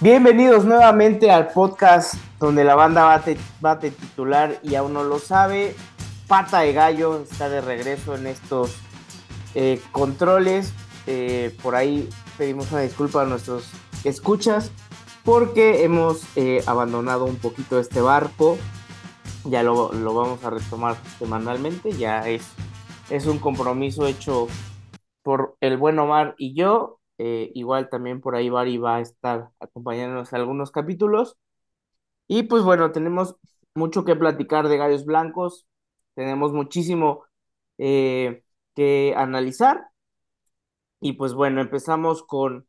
Bienvenidos nuevamente al podcast donde la banda bate, bate titular y aún no lo sabe. Pata de Gallo está de regreso en estos eh, controles. Eh, por ahí pedimos una disculpa a nuestros escuchas porque hemos eh, abandonado un poquito este barco. Ya lo, lo, vamos a retomar semanalmente. Ya es, es un compromiso hecho por el buen Omar y yo. Eh, igual también por ahí Bari va a estar acompañándonos en algunos capítulos. Y pues bueno, tenemos mucho que platicar de Gallos Blancos. Tenemos muchísimo eh, que analizar. Y pues bueno, empezamos con,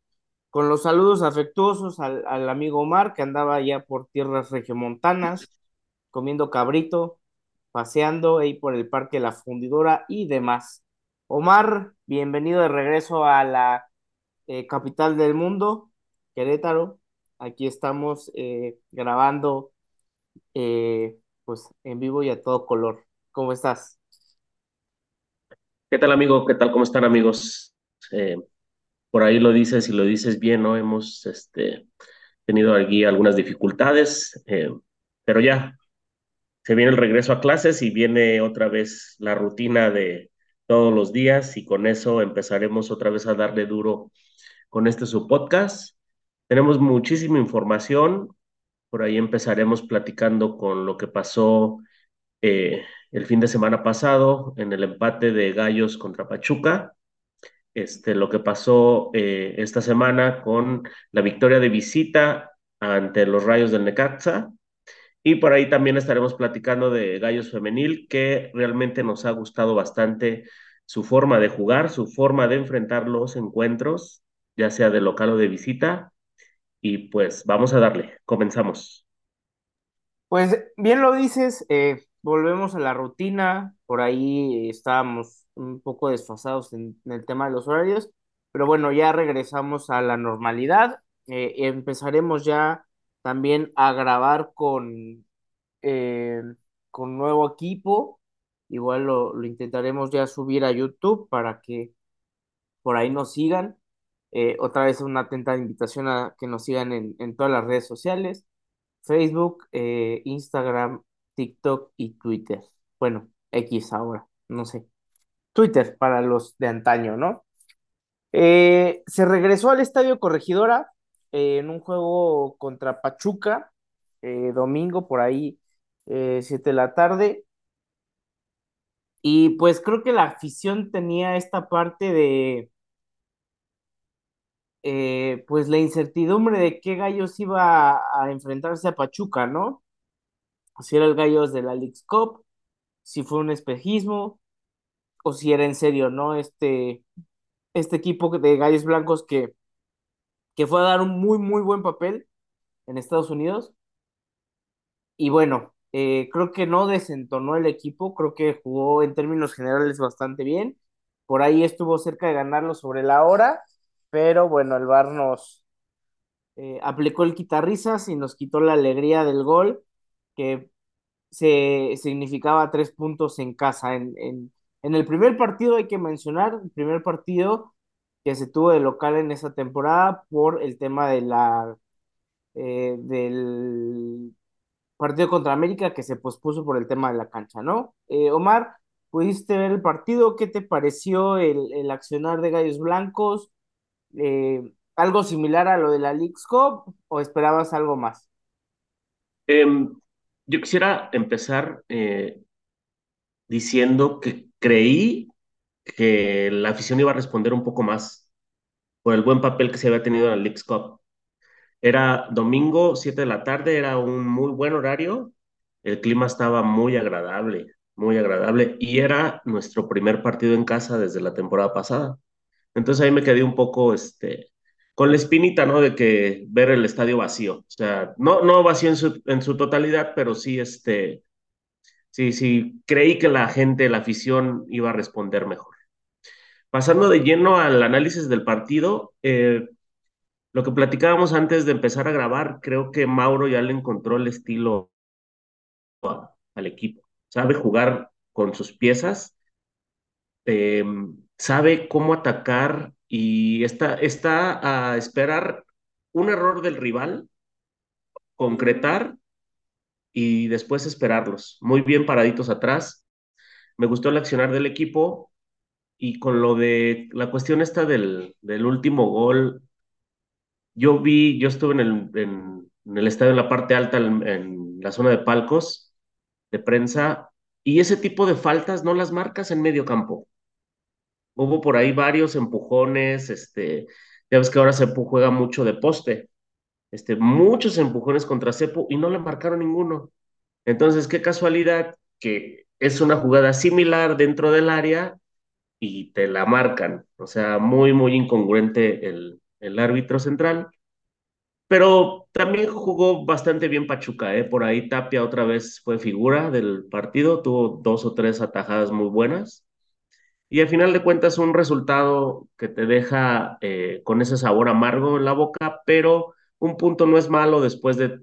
con los saludos afectuosos al, al amigo Omar, que andaba ya por tierras regiomontanas, comiendo cabrito, paseando ahí por el Parque La Fundidora y demás. Omar, bienvenido de regreso a la eh, capital del mundo, Querétaro. Aquí estamos eh, grabando eh, pues en vivo y a todo color. ¿Cómo estás? ¿Qué tal amigo? ¿Qué tal? ¿Cómo están amigos? Por ahí lo dices y lo dices bien, ¿no? Hemos este, tenido aquí algunas dificultades, pero ya se viene el regreso a clases y viene otra vez la rutina de todos los días y con eso empezaremos otra vez a darle duro con este su podcast. Tenemos muchísima información. Por ahí empezaremos platicando con lo que pasó eh, el fin de semana pasado en el empate de Gallos contra Pachuca. Este, lo que pasó eh, esta semana con la victoria de visita ante los Rayos del Necaxa. Y por ahí también estaremos platicando de Gallos Femenil, que realmente nos ha gustado bastante su forma de jugar, su forma de enfrentar los encuentros ya sea de local o de visita. Y pues vamos a darle, comenzamos. Pues bien lo dices, eh, volvemos a la rutina, por ahí estábamos un poco desfasados en, el tema de los horarios, pero bueno, ya regresamos a la normalidad, eh, empezaremos ya también a grabar con, eh, con nuevo equipo, igual lo, lo intentaremos ya subir a YouTube para que por ahí nos sigan. Eh, otra vez una atenta invitación a que nos sigan en, en todas las redes sociales, Facebook, Instagram, TikTok y Twitter. Bueno, X ahora, no sé. Twitter para los de antaño, ¿no? Eh, se regresó al Estadio Corregidora en un juego contra Pachuca, domingo por ahí, 7 de la tarde. Y pues creo que la afición tenía esta parte de, eh, pues la incertidumbre de qué gallos iba a, enfrentarse a Pachuca, ¿no? Si era el gallos de la Cup, si fue un espejismo, o si era en serio, ¿no? Este, este equipo de gallos blancos que, que fue a dar un muy, muy buen papel en Estados Unidos. Y bueno, eh, creo que no desentonó el equipo, creo que jugó en términos generales bastante bien. Por ahí estuvo cerca de ganarlo sobre la hora pero bueno, el VAR nos eh, aplicó el quitarrizas y nos quitó la alegría del gol, que se significaba tres puntos en casa. En, en el primer partido hay que mencionar, el primer partido que se tuvo de local en esa temporada por el tema de la eh, del partido contra América que se pospuso por el tema de la cancha, ¿no? Eh, Omar, ¿pudiste ver el partido? ¿Qué te pareció el, el accionar de Gallos Blancos? Eh, algo similar a lo de la League's Cup o esperabas algo más? Em, yo quisiera empezar diciendo que creí que la afición iba a responder un poco más por el buen papel que se había tenido en la League's Cup. Era domingo, 7 de la tarde, era un muy buen horario, el clima estaba muy agradable, muy agradable, y era nuestro primer partido en casa desde la temporada pasada. Entonces ahí me quedé un poco este, con la espinita, ¿no? De que ver el estadio vacío. O sea, no, no vacío en su, en su totalidad, pero sí, este, sí, sí, creí que la gente, la afición iba a responder mejor. Pasando de lleno al análisis del partido, eh, lo que platicábamos antes de empezar a grabar, creo que Mauro ya le encontró el estilo al equipo. Sabe jugar con sus piezas, eh, sabe cómo atacar y está, está a esperar un error del rival, concretar y después esperarlos. Muy bien paraditos atrás. Me gustó el accionar del equipo y con lo de la cuestión esta del, del último gol, yo vi, yo estuve en el, en, el estadio en la parte alta, en, la zona de palcos de prensa, y ese tipo de faltas no las marcas en medio campo. Hubo por ahí varios empujones, este, ya ves que ahora Cepu juega mucho de poste, este, muchos empujones contra Cepu y no le marcaron ninguno. Entonces, qué casualidad que es una jugada similar dentro del área y te la marcan. O sea, muy, muy incongruente el, el árbitro central. Pero también jugó bastante bien Pachuca, ¿eh? Por ahí Tapia otra vez fue figura del partido, tuvo dos o tres atajadas muy buenas. Y al final de cuentas un resultado que te deja eh, con ese sabor amargo en la boca, pero un punto no es malo después de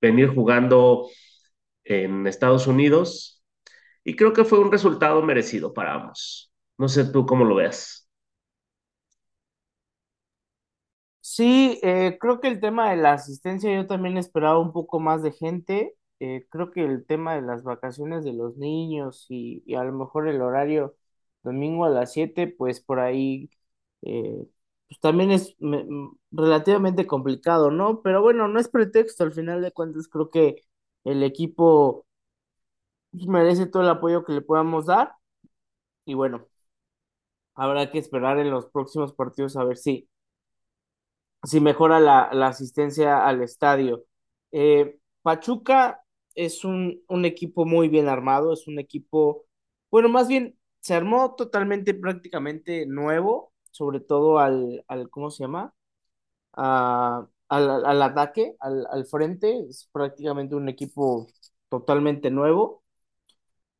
venir jugando en Estados Unidos. Y creo que fue un resultado merecido para ambos. No sé tú cómo lo veas. Sí, eh, creo que el tema de la asistencia yo también esperaba un poco más de gente. Eh, creo que el tema de las vacaciones de los niños y, a lo mejor el horario domingo a las 7, pues por ahí eh, pues también es me- m- relativamente complicado, ¿no? Pero bueno, no es pretexto, al final de cuentas creo que el equipo pues, merece todo el apoyo que le podamos dar y bueno, habrá que esperar en los próximos partidos a ver si si mejora la, la asistencia al estadio. Eh, Pachuca es un, un equipo muy bien armado, es un equipo, bueno, más bien se armó totalmente prácticamente nuevo, sobre todo al, al ¿cómo se llama? A- al, al ataque, al, al frente, es prácticamente un equipo totalmente nuevo.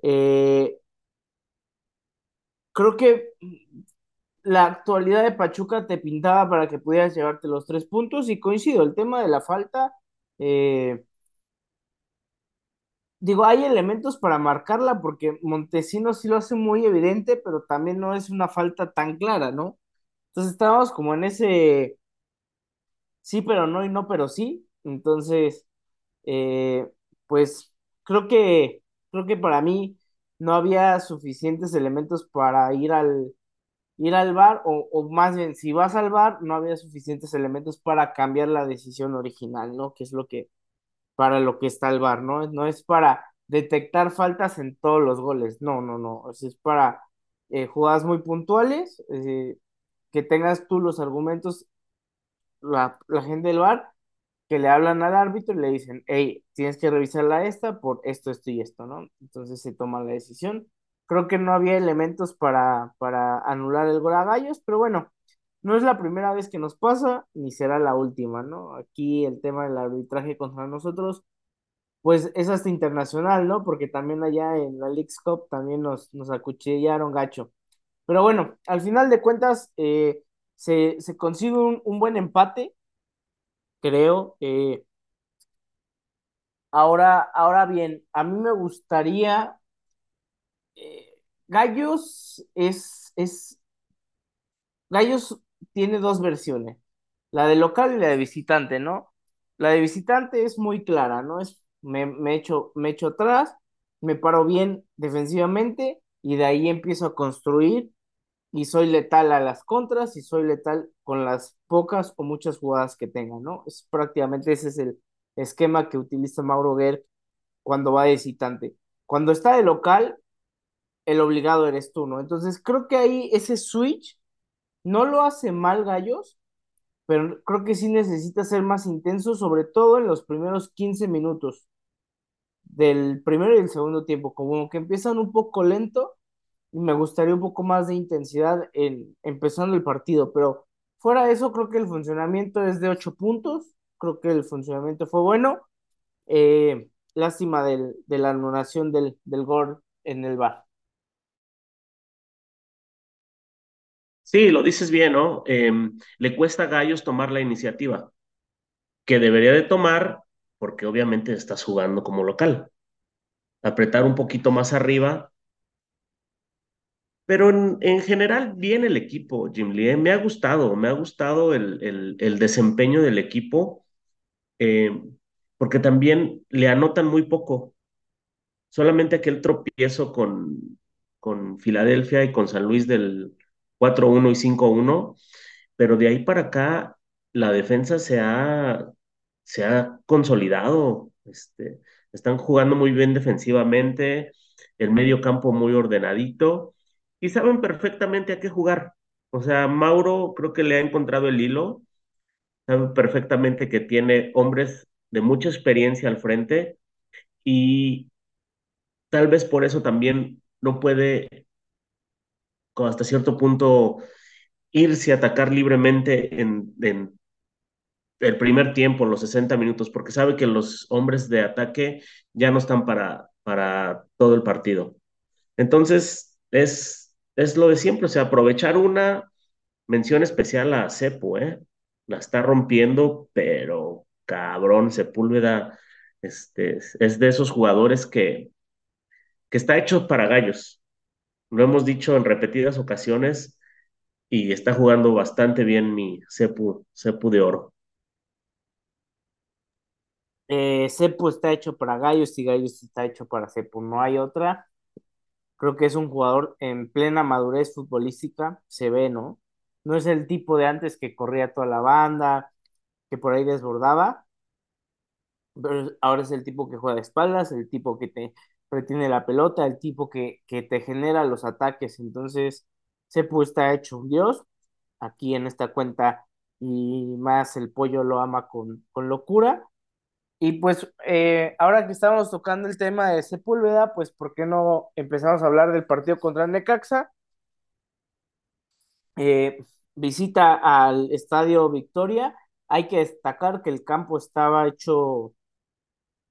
Eh, creo que la actualidad de Pachuca te pintaba para que pudieras llevarte los tres puntos y coincido, el tema de la falta, eh, digo, hay elementos para marcarla porque Montesinos sí lo hace muy evidente, pero también no es una falta tan clara, ¿no? Entonces estábamos como en ese sí, pero no y no, pero sí. Entonces, eh, pues creo que, creo que para mí no había suficientes elementos para ir al ir al bar, o, o más bien, si vas al bar, no había suficientes elementos para cambiar la decisión original, ¿no? Que es lo que, para lo que está el bar, ¿no? No es para detectar faltas en todos los goles, no, no, no, es para eh, jugadas muy puntuales, eh, que tengas tú los argumentos, la, la gente del bar, que le hablan al árbitro y le dicen, hey, tienes que revisarla esta por esto, esto y esto, ¿no? Entonces se toma la decisión. Creo que no había elementos para, para anular el gol a Gallos, pero bueno, no es la primera vez que nos pasa, ni será la última, ¿no? Aquí el tema del arbitraje contra nosotros, pues es hasta internacional, ¿no? Porque también allá en la Leagues Cup también nos, nos acuchillaron gacho. Pero bueno, al final de cuentas, eh, se, se consigue un, un buen empate, creo. eh, Ahora, ahora bien, a mí me gustaría, eh, Gallos es, es, Gallos tiene dos versiones, la de local y la de visitante, ¿no? La de visitante es muy clara, ¿no? Es, me, me echo, me echo atrás, me paro bien defensivamente y de ahí empiezo a construir y soy letal a las contras y soy letal con las pocas o muchas jugadas que tenga, ¿no? Es prácticamente ese es el esquema que utiliza Mauro Guerra cuando va de visitante. Cuando está de local, el obligado eres tú, ¿no? Entonces creo que ahí ese switch no lo hace mal Gallos, pero creo que sí necesita ser más intenso, sobre todo en los primeros 15 minutos del primero y el segundo tiempo, como que empiezan un poco lento me gustaría un poco más de intensidad en empezando el partido, pero fuera de eso creo que el funcionamiento es de 8 puntos, creo que el funcionamiento fue bueno eh, lástima del, de la anulación del, del gol en el bar. Sí, lo dices bien, ¿no? Em, le cuesta a Gallos tomar la iniciativa, que debería de tomar porque obviamente estás jugando como local. Apretar un poquito más arriba. Pero en, en general, bien el equipo, Jim Lee. ¿eh? Me ha gustado, me ha gustado el, el- desempeño del equipo, eh, porque también le anotan muy poco. Solamente aquel tropiezo con, con Filadelfia y con San Luis del cuatro uno y cinco uno, pero de ahí para acá la defensa se ha, se ha consolidado. Este, están jugando muy bien defensivamente, el medio campo muy ordenadito y saben perfectamente a qué jugar. O sea, Mauro creo que le ha encontrado el hilo, sabe perfectamente que tiene hombres de mucha experiencia al frente y tal vez por eso también no puede hasta cierto punto irse a atacar libremente en, en el primer tiempo, los 60 minutos, porque sabe que los hombres de ataque ya no están para, para todo el partido. Entonces, es, es lo de siempre, o sea, aprovechar una mención especial a Cepu, ¿eh? La está rompiendo, pero cabrón, Sepúlveda, este, es de esos jugadores que, que está hecho para gallos. Lo hemos dicho en repetidas ocasiones y está jugando bastante bien mi Cepu, Cepu de oro. Eh, está hecho para Gallos y Gallos está hecho para Cepu, no hay otra. Creo que es un jugador en plena madurez futbolística, se ve, ¿no? No es el tipo de antes que corría toda la banda, que por ahí desbordaba, pero ahora es el tipo que juega de espaldas, el tipo que te retiene la pelota, el tipo que, que te genera los ataques. Entonces, Cepu está hecho un dios aquí en esta cuenta y más el pollo lo ama con, con locura. Y pues eh, ahora que estamos tocando el tema de Sepúlveda, pues ¿por qué no empezamos a hablar del partido contra Necaxa? Eh, visita al Estadio Victoria. Hay que destacar que el campo estaba hecho,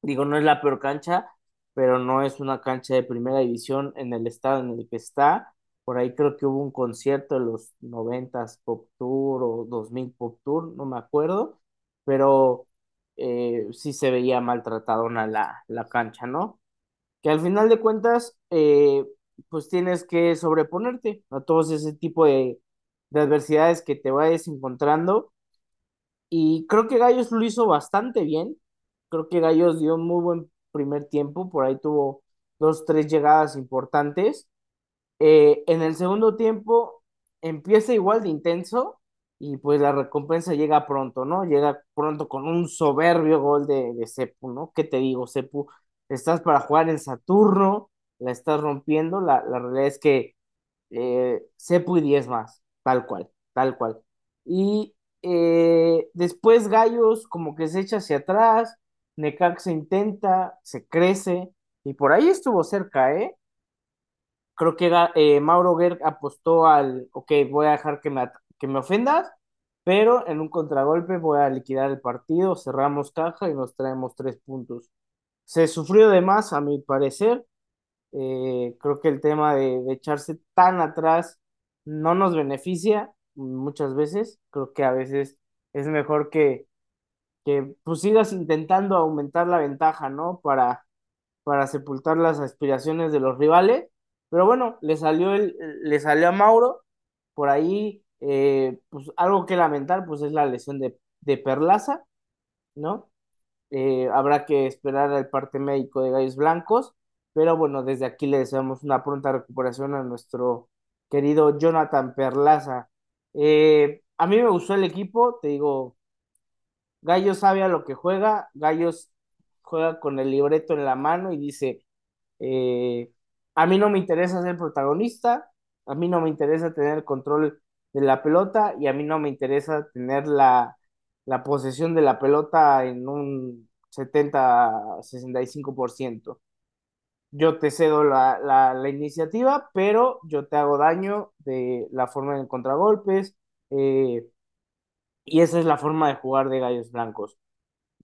digo, no es la peor cancha, pero no es una cancha de primera división en el estado en el que está. Por ahí creo que hubo un concierto de los noventas Pop Tour o 2000 Pop Tour, no me acuerdo, pero eh, sí se veía maltratadona la, la cancha, ¿no? Que al final de cuentas, eh, pues tienes que sobreponerte a todos ese tipo de, de adversidades que te vayas encontrando y creo que Gallos lo hizo bastante bien. Creo que Gallos dio un muy buen primer tiempo. Por ahí tuvo dos, tres llegadas importantes. Eh, en el segundo tiempo empieza igual de intenso y pues la recompensa llega pronto, ¿no? Llega pronto con un soberbio gol de, de Cepu, ¿no? ¿Qué te digo, Cepu? Estás para jugar en Saturno, la estás rompiendo. La, la realidad es que eh, Cepu y 10 más, tal cual, tal cual. Y eh, después Gallos como que se echa hacia atrás, Necaxa intenta, se crece, y por ahí estuvo cerca, ¿eh? Creo que eh, Mauro Gerg apostó al, ok, voy a dejar que me, que me ofendas, pero en un contragolpe voy a liquidar el partido, cerramos caja y nos traemos tres puntos. Se sufrió de más, a mi parecer, eh, creo que el tema de, de echarse tan atrás no nos beneficia muchas veces. Creo que a veces es mejor que, que pues sigas intentando aumentar la ventaja, ¿no? Para, para sepultar las aspiraciones de los rivales. Pero bueno, le salió, el, le salió a Mauro. Por ahí, eh, pues algo que lamentar, pues es la lesión de, de Perlaza, ¿no? Eh, habrá que esperar al parte médico de Gallos Blancos, pero bueno, desde aquí le deseamos una pronta recuperación a nuestro querido Jonathan Perlaza. Eh, a mí me gustó el equipo, te digo, Gallos sabe a lo que juega, Gallos juega con el libreto en la mano y dice, a mí no me interesa ser protagonista, a mí no me interesa tener control de la pelota y a mí no me interesa tener la, la posesión de la pelota en un setenta sesenta y cinco por ciento Yo te cedo la, la, la iniciativa, pero yo te hago daño de la forma de contragolpes eh, y esa es la forma de jugar de Gallos Blancos.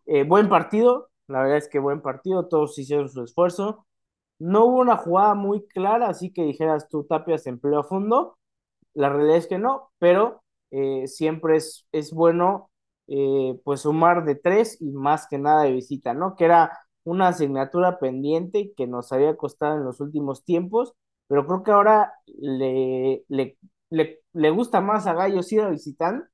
Eh, buen partido, la verdad es que buen partido, todos hicieron su esfuerzo. No hubo una jugada muy clara, así que dijeras tú, Tapia se empleó a fondo, la realidad es que no, pero eh, siempre es, es bueno eh, pues sumar de tres y más que nada de visita, ¿no? Que era una asignatura pendiente que nos había costado en los últimos tiempos, pero creo que ahora le, le, le, gusta más a Gallos ir a visitar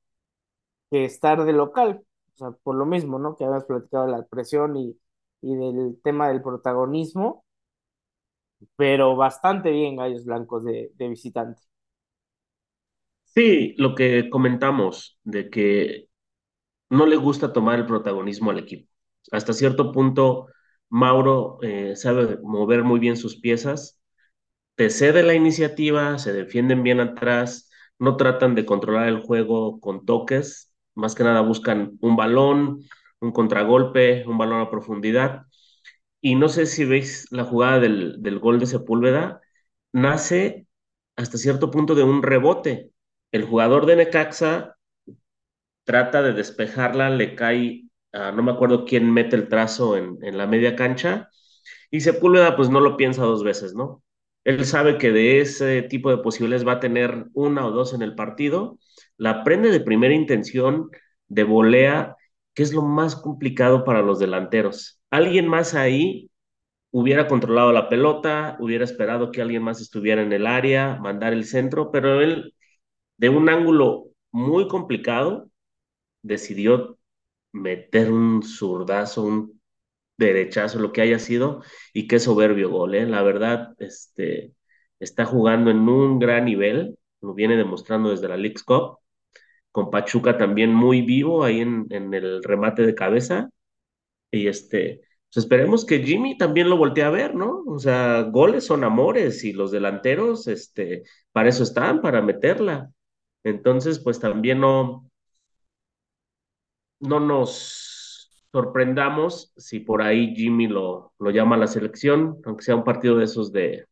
que estar de local, o sea, por lo mismo, ¿no? Que habíamos platicado de la presión y, y del tema del protagonismo, pero bastante bien Gallos Blancos de, de visitante. Sí, lo que comentamos de que no le gusta tomar el protagonismo al equipo. Hasta cierto punto, Mauro eh, sabe mover muy bien sus piezas, te cede la iniciativa, se defienden bien atrás, no tratan de controlar el juego con toques, más que nada buscan un balón, un contragolpe, un balón a profundidad. Y no sé si veis la jugada del, del gol de Sepúlveda, nace hasta cierto punto de un rebote. El jugador de Necaxa trata de despejarla, le cae, no me acuerdo quién mete el trazo en, en la media cancha, y Sepúlveda pues no lo piensa dos veces, ¿no? Él sabe que de ese tipo de posibilidades va a tener una o dos en el partido, la prende de primera intención, de volea, que es lo más complicado para los delanteros. Alguien más ahí hubiera controlado la pelota, hubiera esperado que alguien más estuviera en el área, mandar el centro, pero él, de un ángulo muy complicado, decidió meter un zurdazo, un derechazo, lo que haya sido, y qué soberbio gol, ¿eh? La verdad, este, está jugando en un gran nivel, lo viene demostrando desde la League's Cup, con Pachuca también muy vivo ahí en, en el remate de cabeza, y este, pues esperemos que Jimmy también lo voltee a ver, ¿no? O sea, goles son amores y los delanteros, este, para eso están, para meterla. Entonces, pues también no, no nos sorprendamos si por ahí Jimmy lo, lo llama a la selección, aunque sea un partido de esos de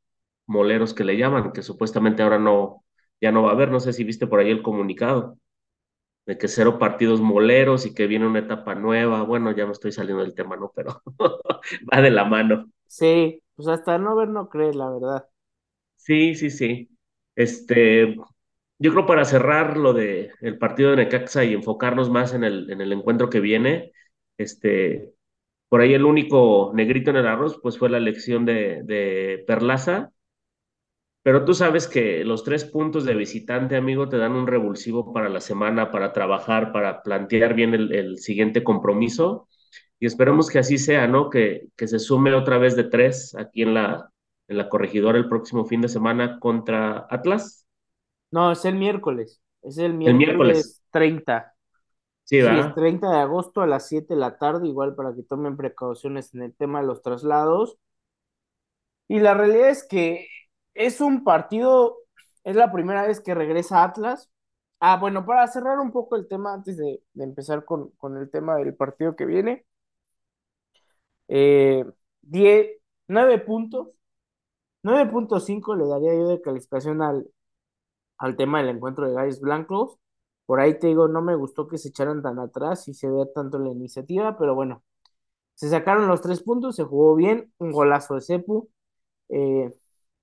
moleros que le llaman, que supuestamente ahora no, ya no va a haber. No sé si viste por ahí el comunicado de que cero partidos moleros y que viene una etapa nueva. Bueno, ya me estoy saliendo del tema, ¿no? Pero va de la mano. Sí, pues hasta no ver, no creer, la verdad. Sí, sí, sí. Este, yo creo para cerrar lo de el partido de Necaxa y enfocarnos más en el, en el encuentro que viene, este, por ahí el único negrito en el arroz, pues fue la elección de, de Perlaza, pero tú sabes que los tres puntos de visitante, amigo, te dan un revulsivo para la semana, para trabajar, para plantear bien el, el siguiente compromiso, y esperemos que así sea, ¿no? Que, que se sume otra vez de tres aquí en la, en la corregidora el próximo fin de semana contra Atlas. No, es el miércoles. Es el miércoles, 30. Sí, ¿verdad? es 30 de agosto a las 7 de la tarde, igual para que tomen precauciones en el tema de los traslados. Y la realidad es que es un partido, es la primera vez que regresa Atlas. Ah, bueno, para cerrar un poco el tema antes de, empezar con, el tema del partido que viene. Eh, 9 puntos. 9.5 le daría yo de calificación al, al tema del encuentro de Gallos Blancos. Por ahí te digo, no me gustó que se echaran tan atrás y se vea tanto la iniciativa, pero bueno, se sacaron los tres puntos, se jugó bien, un golazo de Cepu. Eh,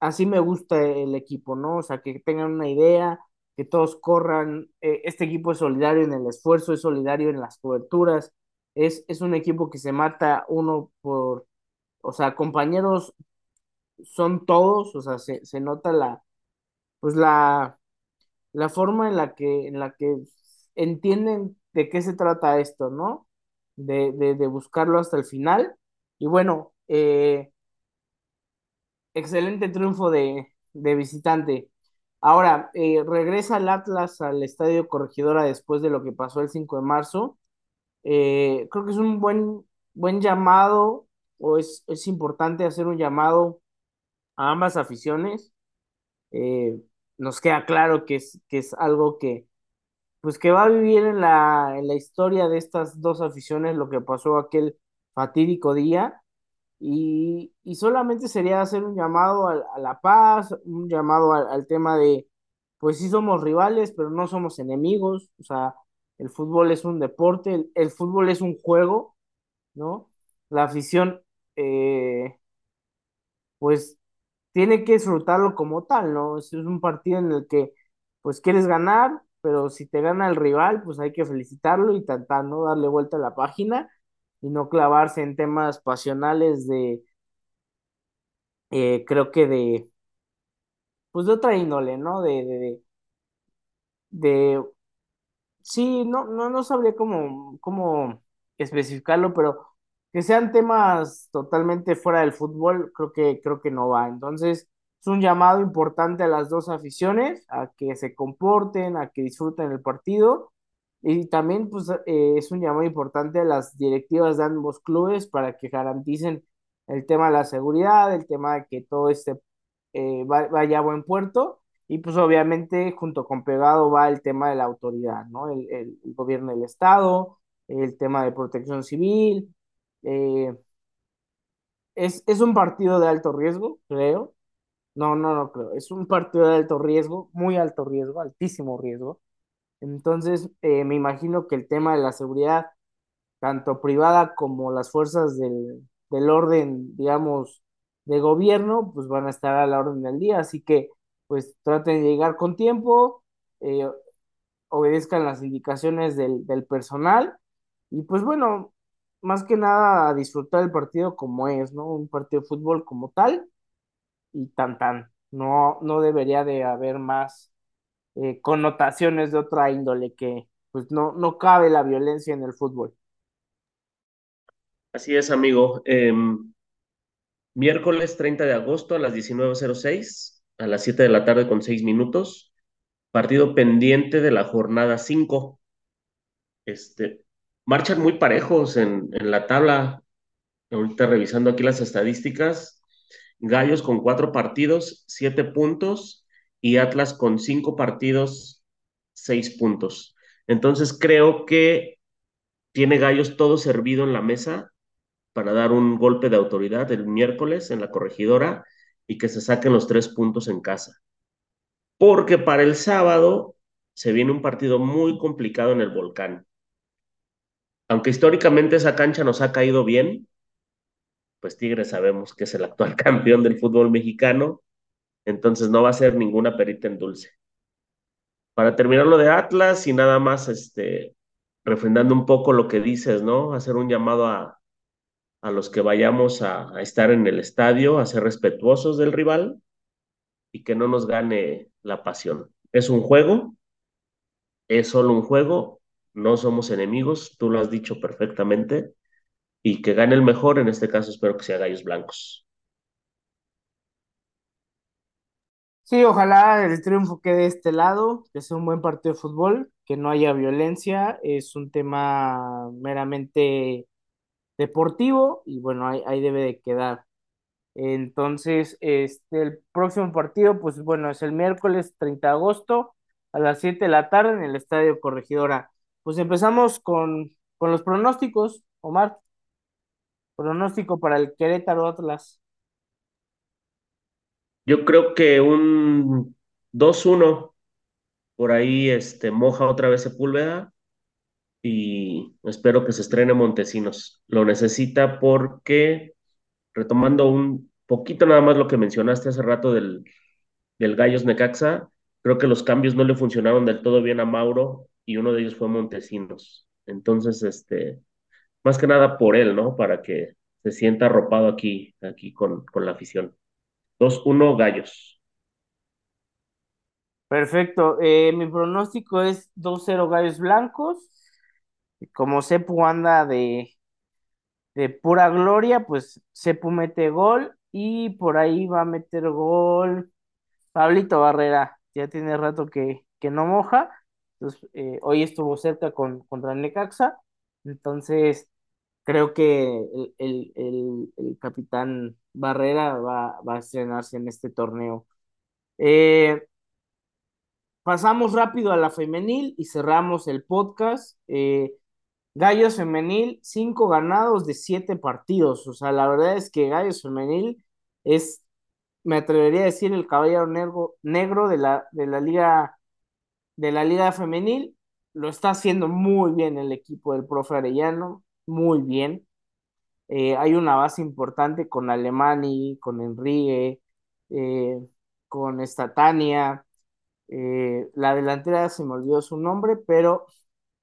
así me gusta el equipo, ¿no? O sea, que tengan una idea, que todos corran. Eh, este equipo es solidario en el esfuerzo, es solidario en las coberturas. Es, es un equipo que se mata uno por, o sea, compañeros son todos, o sea, se, se nota la, pues la, la forma en la que, en la que entienden de qué se trata esto, ¿no? De, de, buscarlo hasta el final. Y bueno, eh, excelente triunfo de, de visitante. Ahora, eh, regresa el Atlas al Estadio Corregidora después de lo que pasó el 5 de marzo. Eh, creo que es un buen, buen llamado, o es, es importante hacer un llamado a ambas aficiones. Nos queda claro que es, que es algo que, pues que va a vivir en la, en la historia de estas dos aficiones lo que pasó aquel fatídico día. Y, solamente sería hacer un llamado a, la paz, un llamado al, tema de, pues sí somos rivales, pero no somos enemigos. O sea, el fútbol es un deporte, el, fútbol es un juego, ¿no? La afición, eh, pues tiene que disfrutarlo como tal, ¿no? Es un partido en el que pues quieres ganar, pero si te gana el rival, pues hay que felicitarlo y tratar, ¿no? Darle vuelta a la página y no clavarse en temas pasionales de, eh, creo que de, pues de otra índole, ¿no? De, de, de, sí, no, no, no sabría cómo, cómo especificarlo, pero que sean temas totalmente fuera del fútbol, creo que, creo que no va. Entonces, es un llamado importante a las dos aficiones, a que se comporten, a que disfruten el partido. Y también, pues, eh, es un llamado importante a las directivas de ambos clubes para que garanticen el tema de la seguridad, el tema de que todo este eh, vaya a buen puerto y pues obviamente junto con pegado va el tema de la autoridad, ¿no? El, el, gobierno del Estado, el tema de protección civil. Eh, es, es un partido de alto riesgo, creo. No, no, no creo. Es un partido de alto riesgo, muy alto riesgo, altísimo riesgo. Entonces, eh, me imagino que el tema de la seguridad, tanto privada como las fuerzas del, del orden, digamos, de gobierno, pues van a estar a la orden del día. Así que, pues traten de llegar con tiempo, eh, obedezcan las indicaciones del, del personal y pues bueno, más que nada disfrutar el partido como es, ¿no? Un partido de fútbol como tal y tan tan. No, no debería de haber más eh, connotaciones de otra índole que pues no, no cabe la violencia en el fútbol. Así es, amigo. Eh, miércoles 30 de agosto a las 19.06, a las 7 de la tarde con 6 minutos, partido pendiente de la jornada 5. Este, marchan muy parejos en, la tabla. Ahorita revisando aquí las estadísticas, Gallos con cuatro partidos, siete puntos, y Atlas con cinco partidos, seis puntos. Entonces creo que tiene Gallos todo servido en la mesa para dar un golpe de autoridad el miércoles en la corregidora y que se saquen los tres puntos en casa. Porque para el sábado se viene un partido muy complicado en el volcán. Aunque históricamente esa cancha nos ha caído bien, pues Tigres sabemos que es el actual campeón del fútbol mexicano, entonces no va a ser ninguna perita en dulce. Para terminar lo de Atlas y nada más, este, refrendando un poco lo que dices, ¿no? Hacer un llamado a, a los que vayamos a, a estar en el estadio, a ser respetuosos del rival y que no nos gane la pasión. Es un juego, es solo un juego, no somos enemigos, tú lo has dicho perfectamente, y que gane el mejor, en este caso espero que sea Gallos Blancos. Sí, ojalá el triunfo quede de este lado, que sea un buen partido de fútbol, que no haya violencia, es un tema meramente deportivo y bueno, ahí, debe de quedar. Entonces, este, el próximo partido, pues bueno, es el miércoles 30 de agosto a las 7 de la tarde en el Estadio Corregidora. Pues empezamos con, con los pronósticos, Omar. Pronóstico para el Querétaro Atlas. Yo creo que un 2-1 por ahí este, moja otra vez Sepúlveda y espero que se estrene Montesinos. Lo necesita porque, retomando un poquito nada más lo que mencionaste hace rato del, del Gallos Necaxa, creo que los cambios no le funcionaron del todo bien a Mauro y uno de ellos fue Montesinos. Entonces, este, más que nada por él, ¿no? Para que se sienta arropado aquí, aquí con, con la afición. 2-1 Gallos. Perfecto. Eh, mi pronóstico es 2-0 Gallos Blancos. Como Sepu anda de, de pura gloria, pues Sepu mete gol y por ahí va a meter gol Pablito Barrera. Ya tiene rato que, que no moja. Entonces, eh, hoy estuvo cerca con, contra Necaxa. Entonces, creo que el, el, el, el capitán Barrera va, va, a estrenarse en este torneo. Eh, pasamos rápido a la femenil y cerramos el podcast. Eh, Gallos Femenil, cinco ganados de siete partidos. O sea, la verdad es que Gallos Femenil es, me atrevería a decir, el caballero negro, negro de la, de la liga de la liga femenil. Lo está haciendo muy bien el equipo del profe Arellano, muy bien. Eh, hay una base importante con Alemani, con Enrique, eh, con esta Tania. Eh, la delantera se me olvidó su nombre, pero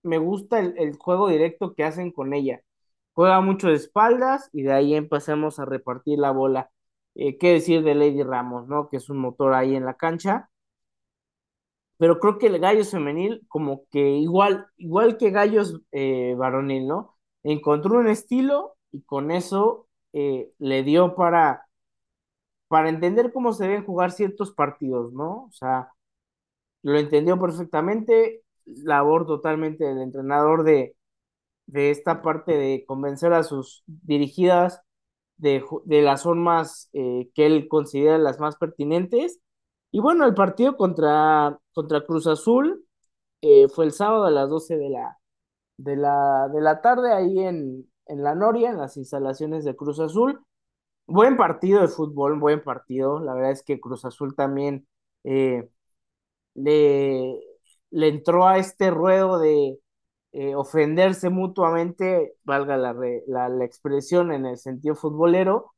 me gusta el, el juego directo que hacen con ella. Juega mucho de espaldas y de ahí empezamos a repartir la bola. ¿qué decir de Lady Ramos, no? Que es un motor ahí en la cancha. Pero creo que el Gallos femenil, como que igual, igual que Gallos eh, varonil, ¿no? Encontró un estilo y con eso eh, le dio para, para entender cómo se deben jugar ciertos partidos, ¿no? O sea, lo entendió perfectamente, labor totalmente del entrenador de, de esta parte de convencer a sus dirigidas de, de las formas eh, que él considera las más pertinentes. Y bueno, el partido contra, contra Cruz Azul eh, fue el sábado a las 12 de la, de la, de la tarde ahí en, en La Noria, en las instalaciones de Cruz Azul. Buen partido de fútbol, buen partido. La verdad es que Cruz Azul también eh, le, le entró a este ruedo de eh, ofenderse mutuamente, valga la, la, la, expresión en el sentido futbolero.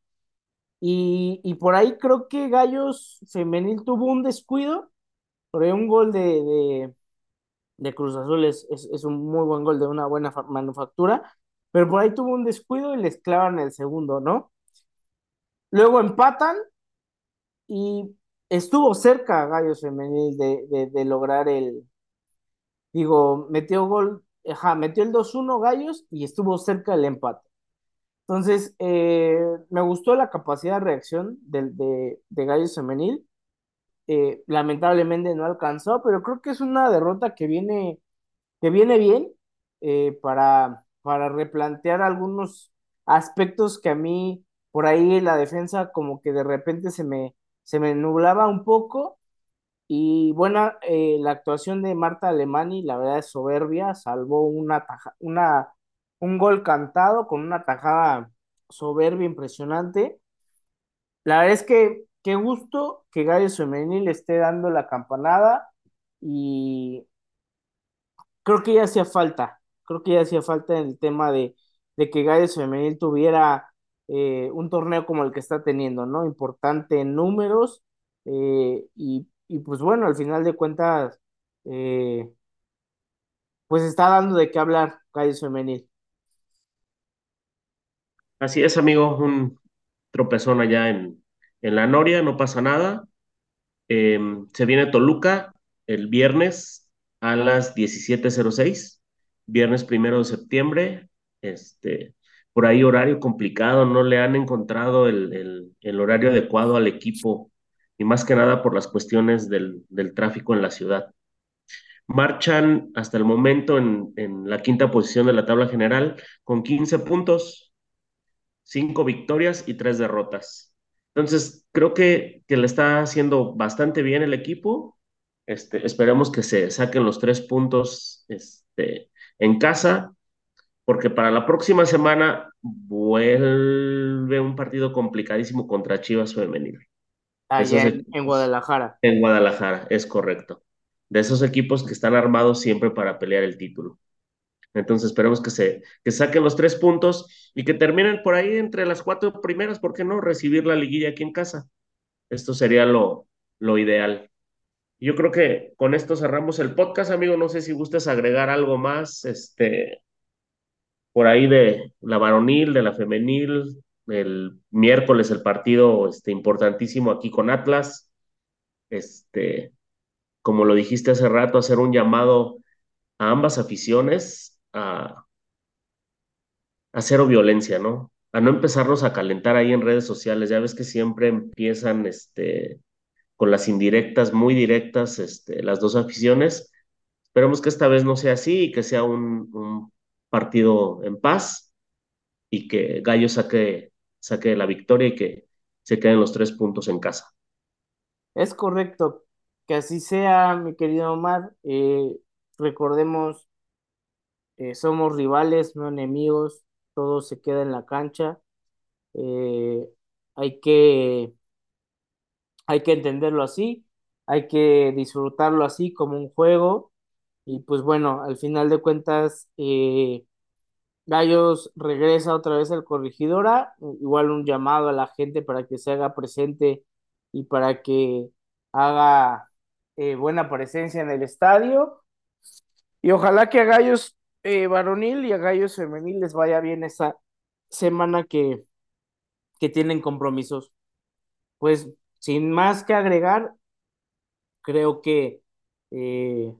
Y, y, por ahí creo que Gallos Femenil tuvo un descuido, por ahí un gol de, de, de Cruz Azul es, es, un muy buen gol de una buena manufactura, pero por ahí tuvo un descuido y les clavan el segundo, ¿no? Luego empatan y estuvo cerca Gallos Femenil de, de, de lograr el, digo, metió gol ajá, metió el 2-1 Gallos y estuvo cerca del empate. Entonces, eh, me gustó la capacidad de reacción de, de, de Femenil. Eh, lamentablemente no alcanzó, pero creo que es una derrota que viene, que viene bien eh, para, para replantear algunos aspectos que a mí por ahí la defensa como que de repente se me, se me nublaba un poco y buena eh, la actuación de Marta Alemani, la verdad es soberbia, salvó una, taja, una un gol cantado con una tajada soberbia impresionante. La verdad es que qué gusto que Gallos Femenil esté dando la campanada y creo que ya hacía falta, creo que ya hacía falta en el tema de, de que Gallos Femenil tuviera eh, un torneo como el que está teniendo, ¿no? Importante en números eh, y y pues bueno, al final de cuentas, eh, pues está dando de qué hablar Gallos Femenil. Así es, amigo, un tropezón allá en, en la Noria, no pasa nada. Eh, se viene Toluca el viernes a las 17.06, viernes primero de septiembre. Este, por ahí horario complicado, no le han encontrado el, el, el horario adecuado al equipo y más que nada por las cuestiones del, del tráfico en la ciudad. Marchan hasta el momento en, en, la quinta posición de la tabla general con 15 puntos, 5 victorias y 3 derrotas. Entonces, creo que, que le está haciendo bastante bien el equipo. Este, esperemos que se saquen los tres puntos este, en casa, porque para la próxima semana vuelve un partido complicadísimo contra Chivas Femenil. Allá en, en, Guadalajara. En Guadalajara, es correcto. De esos equipos que están armados siempre para pelear el título. Entonces esperemos que se que saquen los tres puntos y que terminen por ahí entre las cuatro primeras, ¿por qué no? Recibir la liguilla aquí en casa. Esto sería lo, lo ideal. Yo creo que con esto cerramos el podcast, amigo. No sé si gustas agregar algo más, este, por ahí de la varonil, de la femenil, el miércoles el partido este, importantísimo aquí con Atlas. Este, como lo dijiste hace rato, hacer un llamado a ambas aficiones a, a cero violencia, ¿no? A no empezarnos a calentar ahí en redes sociales. Ya ves que siempre empiezan este, con las indirectas, muy directas, este, las dos aficiones. Esperemos que esta vez no sea así y que sea un, partido en paz y que Gallo saque saque la victoria y que se queden los tres puntos en casa. Es correcto, que así sea, mi querido Omar. Eh, recordemos, eh, somos rivales, no enemigos, todo se queda en la cancha. Eh, hay que, hay que entenderlo así, hay que disfrutarlo así como un juego. Y pues bueno, al final de cuentas, eh, Gallos regresa otra vez al corregidora, igual un llamado a la gente para que se haga presente y para que haga buena presencia en el estadio. Y ojalá que a Gallos eh, varonil y a Gallos femenil les vaya bien esa semana que, que tienen compromisos. Pues sin más que agregar, creo que eh,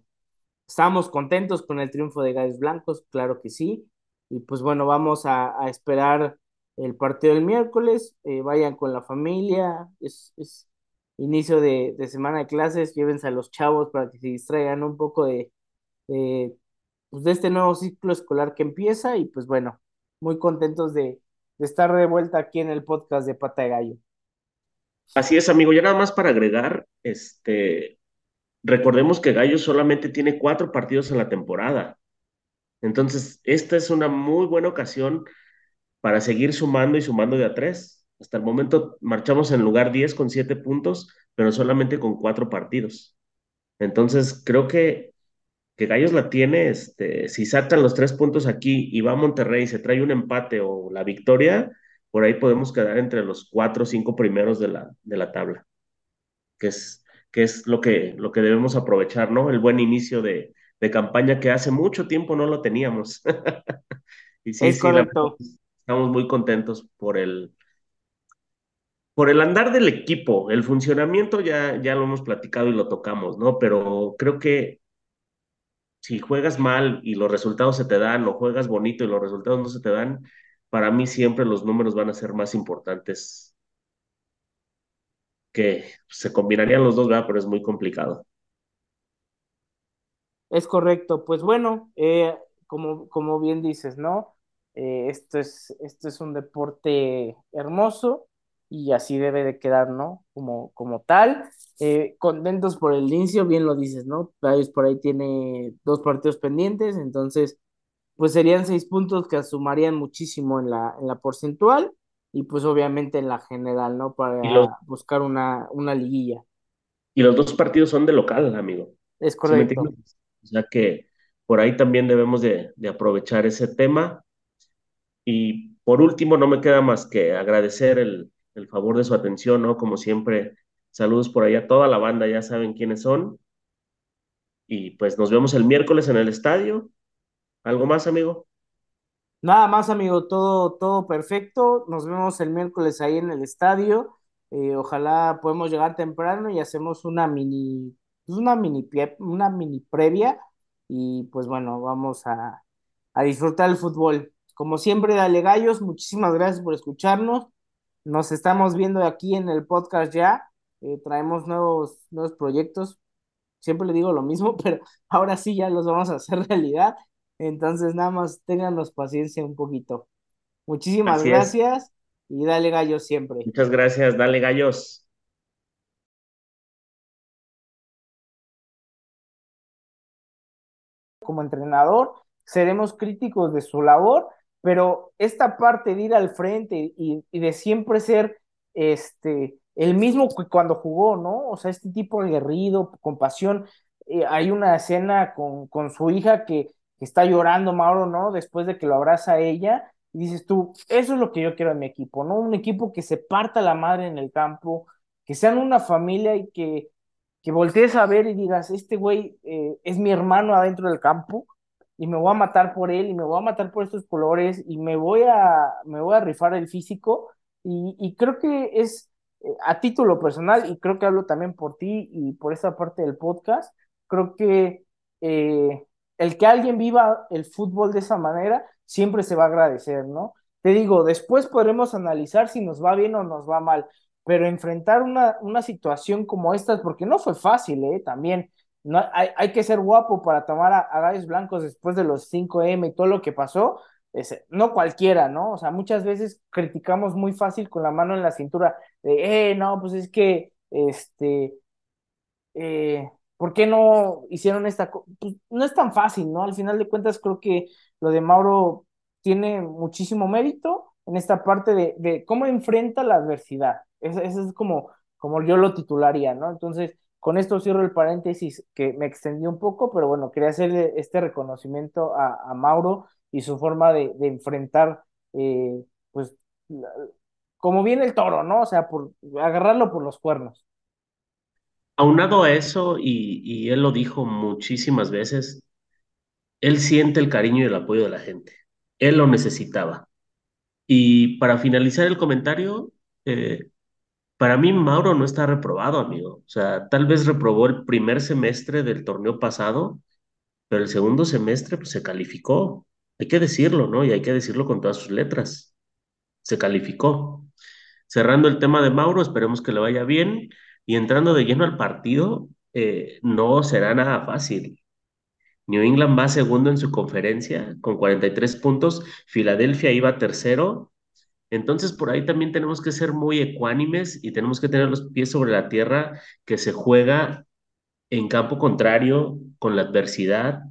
estamos contentos con el triunfo de Gallos Blancos, claro que sí. Y pues bueno, vamos a, a esperar el partido del miércoles, eh, vayan con la familia, es, es inicio de, de, semana de clases, llévense a los chavos para que se distraigan un poco de, pues de este nuevo ciclo escolar que empieza y pues bueno, muy contentos de, estar de vuelta aquí en el podcast de Pata de Gallo. Así es, amigo, ya nada más para agregar, este, recordemos que Gallo solamente tiene cuatro partidos en la temporada. Entonces, esta es una muy buena ocasión para seguir sumando y sumando de a tres. Hasta el momento marchamos en lugar 10 con 7 puntos, pero solamente con cuatro partidos. Entonces, creo que, que Gallos la tiene, este, si saltan los tres puntos aquí y va a Monterrey y se trae un empate o la victoria, por ahí podemos quedar entre los cuatro o cinco primeros de la, de la tabla, que es, que es lo, que, lo que debemos aprovechar, ¿no? El buen inicio de, de campaña que hace mucho tiempo no lo teníamos. y sí, es sí, correcto. La, estamos muy contentos por el, por el andar del equipo, el funcionamiento ya, ya lo hemos platicado y lo tocamos, ¿no? Pero creo que si juegas mal y los resultados se te dan, o juegas bonito y los resultados no se te dan, para mí siempre los números van a ser más importantes que se combinarían los dos, ¿verdad? Pero es muy complicado. Es correcto, pues bueno, eh, como, como bien dices, ¿no? Eh, esto, es, esto es un deporte hermoso y así debe de quedar, ¿no? Como, como tal. Eh, contentos por el inicio, bien lo dices, ¿no? Por ahí tiene dos partidos pendientes, entonces, pues serían seis puntos que sumarían muchísimo en la, en la porcentual y pues obviamente en la general, ¿no? Para los, buscar una, una liguilla. Y los dos partidos son de local, amigo. Es correcto. o sea que por ahí también debemos de, de aprovechar ese tema y por último, no me queda más que agradecer el, el favor de su atención, ¿no? Como siempre, saludos por ahí a toda la banda, ya saben quiénes son. Y pues nos vemos el miércoles en el estadio. ¿Algo más, amigo? Nada más, amigo, todo, todo perfecto. Nos vemos el miércoles ahí en el estadio. Eh, ojalá podemos llegar temprano y hacemos una mini, pues una mini, una mini previa. Y pues bueno, vamos a, a disfrutar el fútbol. Como siempre, dale gallos, muchísimas gracias por escucharnos. Nos estamos viendo aquí en el podcast ya. Eh, traemos nuevos, nuevos proyectos. Siempre le digo lo mismo, pero ahora sí ya los vamos a hacer realidad. Entonces, nada más ténganos paciencia un poquito. Muchísimas Así gracias es. y dale gallos siempre. Muchas gracias, dale gallos. Como entrenador, seremos críticos de su labor pero esta parte de ir al frente y, de siempre ser este, el mismo que cuando jugó, ¿no? O sea, este tipo aguerrido, con pasión. Eh, hay una escena con, con su hija que, está llorando, Mauro, ¿no? Después de que lo abraza ella, y dices tú, eso es lo que yo quiero en mi equipo, ¿no? Un equipo que se parta la madre en el campo, que sean una familia y que, que voltees a ver y digas, este güey eh, es mi hermano adentro del campo, y me voy a matar por él y me voy a matar por estos colores y me voy a, me voy a rifar el físico y, y creo que es eh, a título personal y creo que hablo también por ti y por esa parte del podcast, creo que eh, el que alguien viva el fútbol de esa manera siempre se va a agradecer, ¿no? Te digo, después podremos analizar si nos va bien o nos va mal, pero enfrentar una, una situación como esta, porque no fue fácil, ¿eh? También no, hay, hay, que ser guapo para tomar a, a gallos blancos después de los 5M y todo lo que pasó. Es, no cualquiera, ¿no? O sea, muchas veces criticamos muy fácil con la mano en la cintura de, eh, no, pues es que, este, eh, ¿por qué no hicieron esta cosa? Pues no es tan fácil, ¿no? Al final de cuentas, creo que lo de Mauro tiene muchísimo mérito en esta parte de, de cómo enfrenta la adversidad. Eso, es como, como yo lo titularía, ¿no? Entonces, con esto cierro el paréntesis que me extendí un poco, pero bueno, quería hacer este reconocimiento a, Mauro y su forma de, enfrentar, eh, pues, como viene el toro, ¿no? O sea, agarrarlo por los cuernos. aunado a eso, y, y él lo dijo muchísimas veces, él siente el cariño y el apoyo de la gente. Él lo necesitaba. Y para finalizar el comentario, eh, para mí Mauro no está reprobado, amigo. O sea, tal vez reprobó el primer semestre del torneo pasado, pero el segundo semestre pues, se calificó. Hay que decirlo, ¿no? Y hay que decirlo con todas sus letras. Se calificó. Cerrando el tema de Mauro, esperemos que le vaya bien. Y entrando de lleno al partido, eh, no será nada fácil. New England va segundo en su conferencia con 43 puntos, Filadelfia iba tercero. Entonces, por ahí también tenemos que ser muy ecuánimes y tenemos que tener los pies sobre la tierra que se juega en campo contrario, con la adversidad,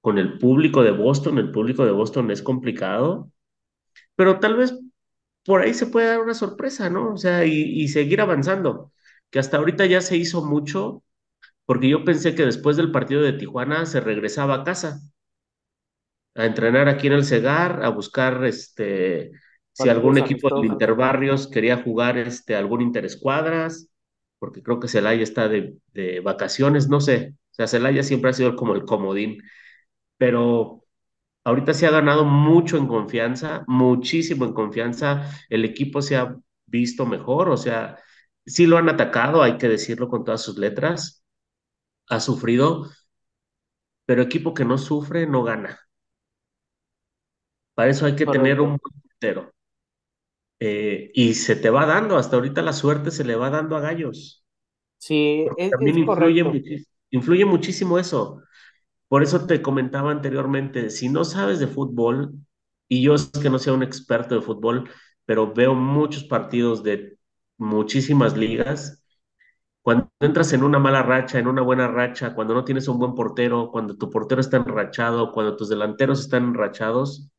con el público de Boston. El público de Boston es complicado, pero tal vez por ahí se puede dar una sorpresa, ¿no? O sea, y, y seguir avanzando, que hasta ahorita ya se hizo mucho porque yo pensé que después del partido de Tijuana se regresaba a casa, a entrenar aquí en el Cegar, a buscar este, si algún equipo de Interbarrios quería jugar este, algún interescuadras, porque creo que Celaya está de, de vacaciones, no sé, o sea, Celaya siempre ha sido como el comodín, pero ahorita se ha ganado mucho en confianza, muchísimo en confianza, el equipo se ha visto mejor, o sea, sí lo han atacado, hay que decirlo con todas sus letras, ha sufrido, pero equipo que no sufre no gana. Para eso hay que tener un portero. Eh, y se te va dando, hasta ahorita la suerte se le va dando a Gallos. Sí, es, también influye, influye muchísimo eso. Por eso te comentaba anteriormente, si no sabes de fútbol, y yo es que no sea un experto de fútbol, pero veo muchos partidos de muchísimas ligas, cuando entras en una mala racha, en una buena racha, cuando no tienes un buen portero, cuando tu portero está enrachado, cuando tus delanteros están enrachados,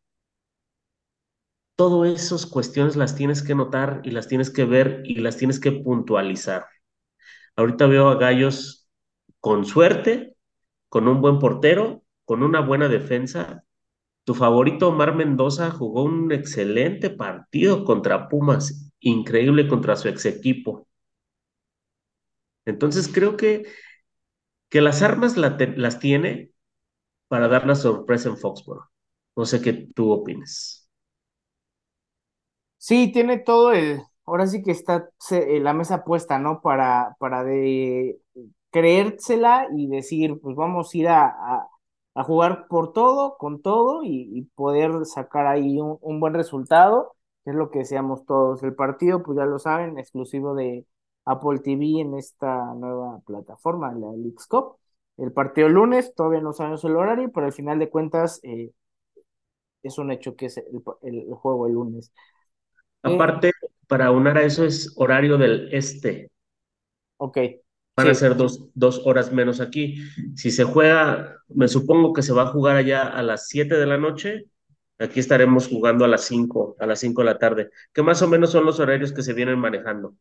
todas esas cuestiones las tienes que notar y las tienes que ver y las tienes que puntualizar. Ahorita veo a Gallos con suerte, con un buen portero, con una buena defensa. Tu favorito Omar Mendoza jugó un excelente partido contra Pumas, increíble contra su ex equipo. Entonces creo que, que las armas las tiene para dar la sorpresa en Foxborough. No sé qué tú opines. Sí, tiene todo el, ahora sí que está eh, la mesa puesta, ¿no? Para, para de creérsela y decir, pues vamos a ir a, a, jugar por todo, con todo y, poder sacar ahí un, un, buen resultado, que es lo que deseamos todos. El partido, pues ya lo saben, exclusivo de, Apple TV en esta nueva plataforma, la Leagues Cup. El partido lunes, todavía no sabemos el horario, pero al final de cuentas eh, es un hecho que es el, juego el lunes. Aparte, para unar a eso es horario del este. Ok. Van a ser dos, dos, horas menos aquí. Si se juega, me supongo que se va a jugar allá a las 7 de la noche. Aquí estaremos jugando a las 5, a las 5 de la tarde, que más o menos son los horarios que se vienen manejando.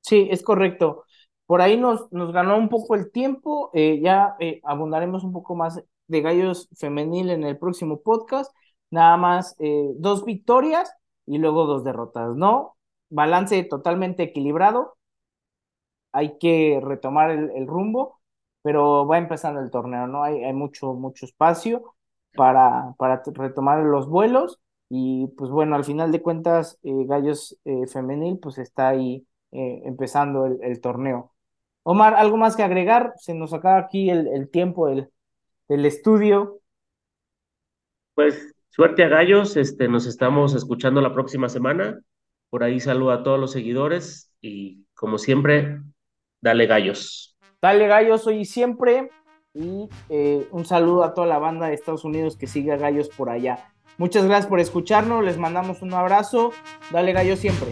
Sí, es correcto. Por ahí nos, nos ganó un poco el tiempo. Eh, ya eh, abundaremos un poco más de gallos femenil en el próximo podcast. Nada más eh, dos victorias y luego dos derrotas, ¿no? Balance totalmente equilibrado. Hay que retomar el, rumbo, pero va empezando el torneo, ¿no? Hay, hay mucho, mucho espacio para, para retomar los vuelos. Y pues bueno, al final de cuentas, Gallos Femenil pues está ahí eh, empezando el, torneo. Omar, ¿algo más que agregar? Se nos acaba aquí el, tiempo del, estudio. Pues suerte a Gallos, este, nos estamos escuchando la próxima semana. Por ahí saludo a todos los seguidores y como siempre, dale Gallos. Dale Gallos hoy y siempre y eh, un saludo a toda la banda de Estados Unidos que sigue a Gallos por allá. Muchas gracias por escucharnos, les mandamos un abrazo, dale Gallos siempre.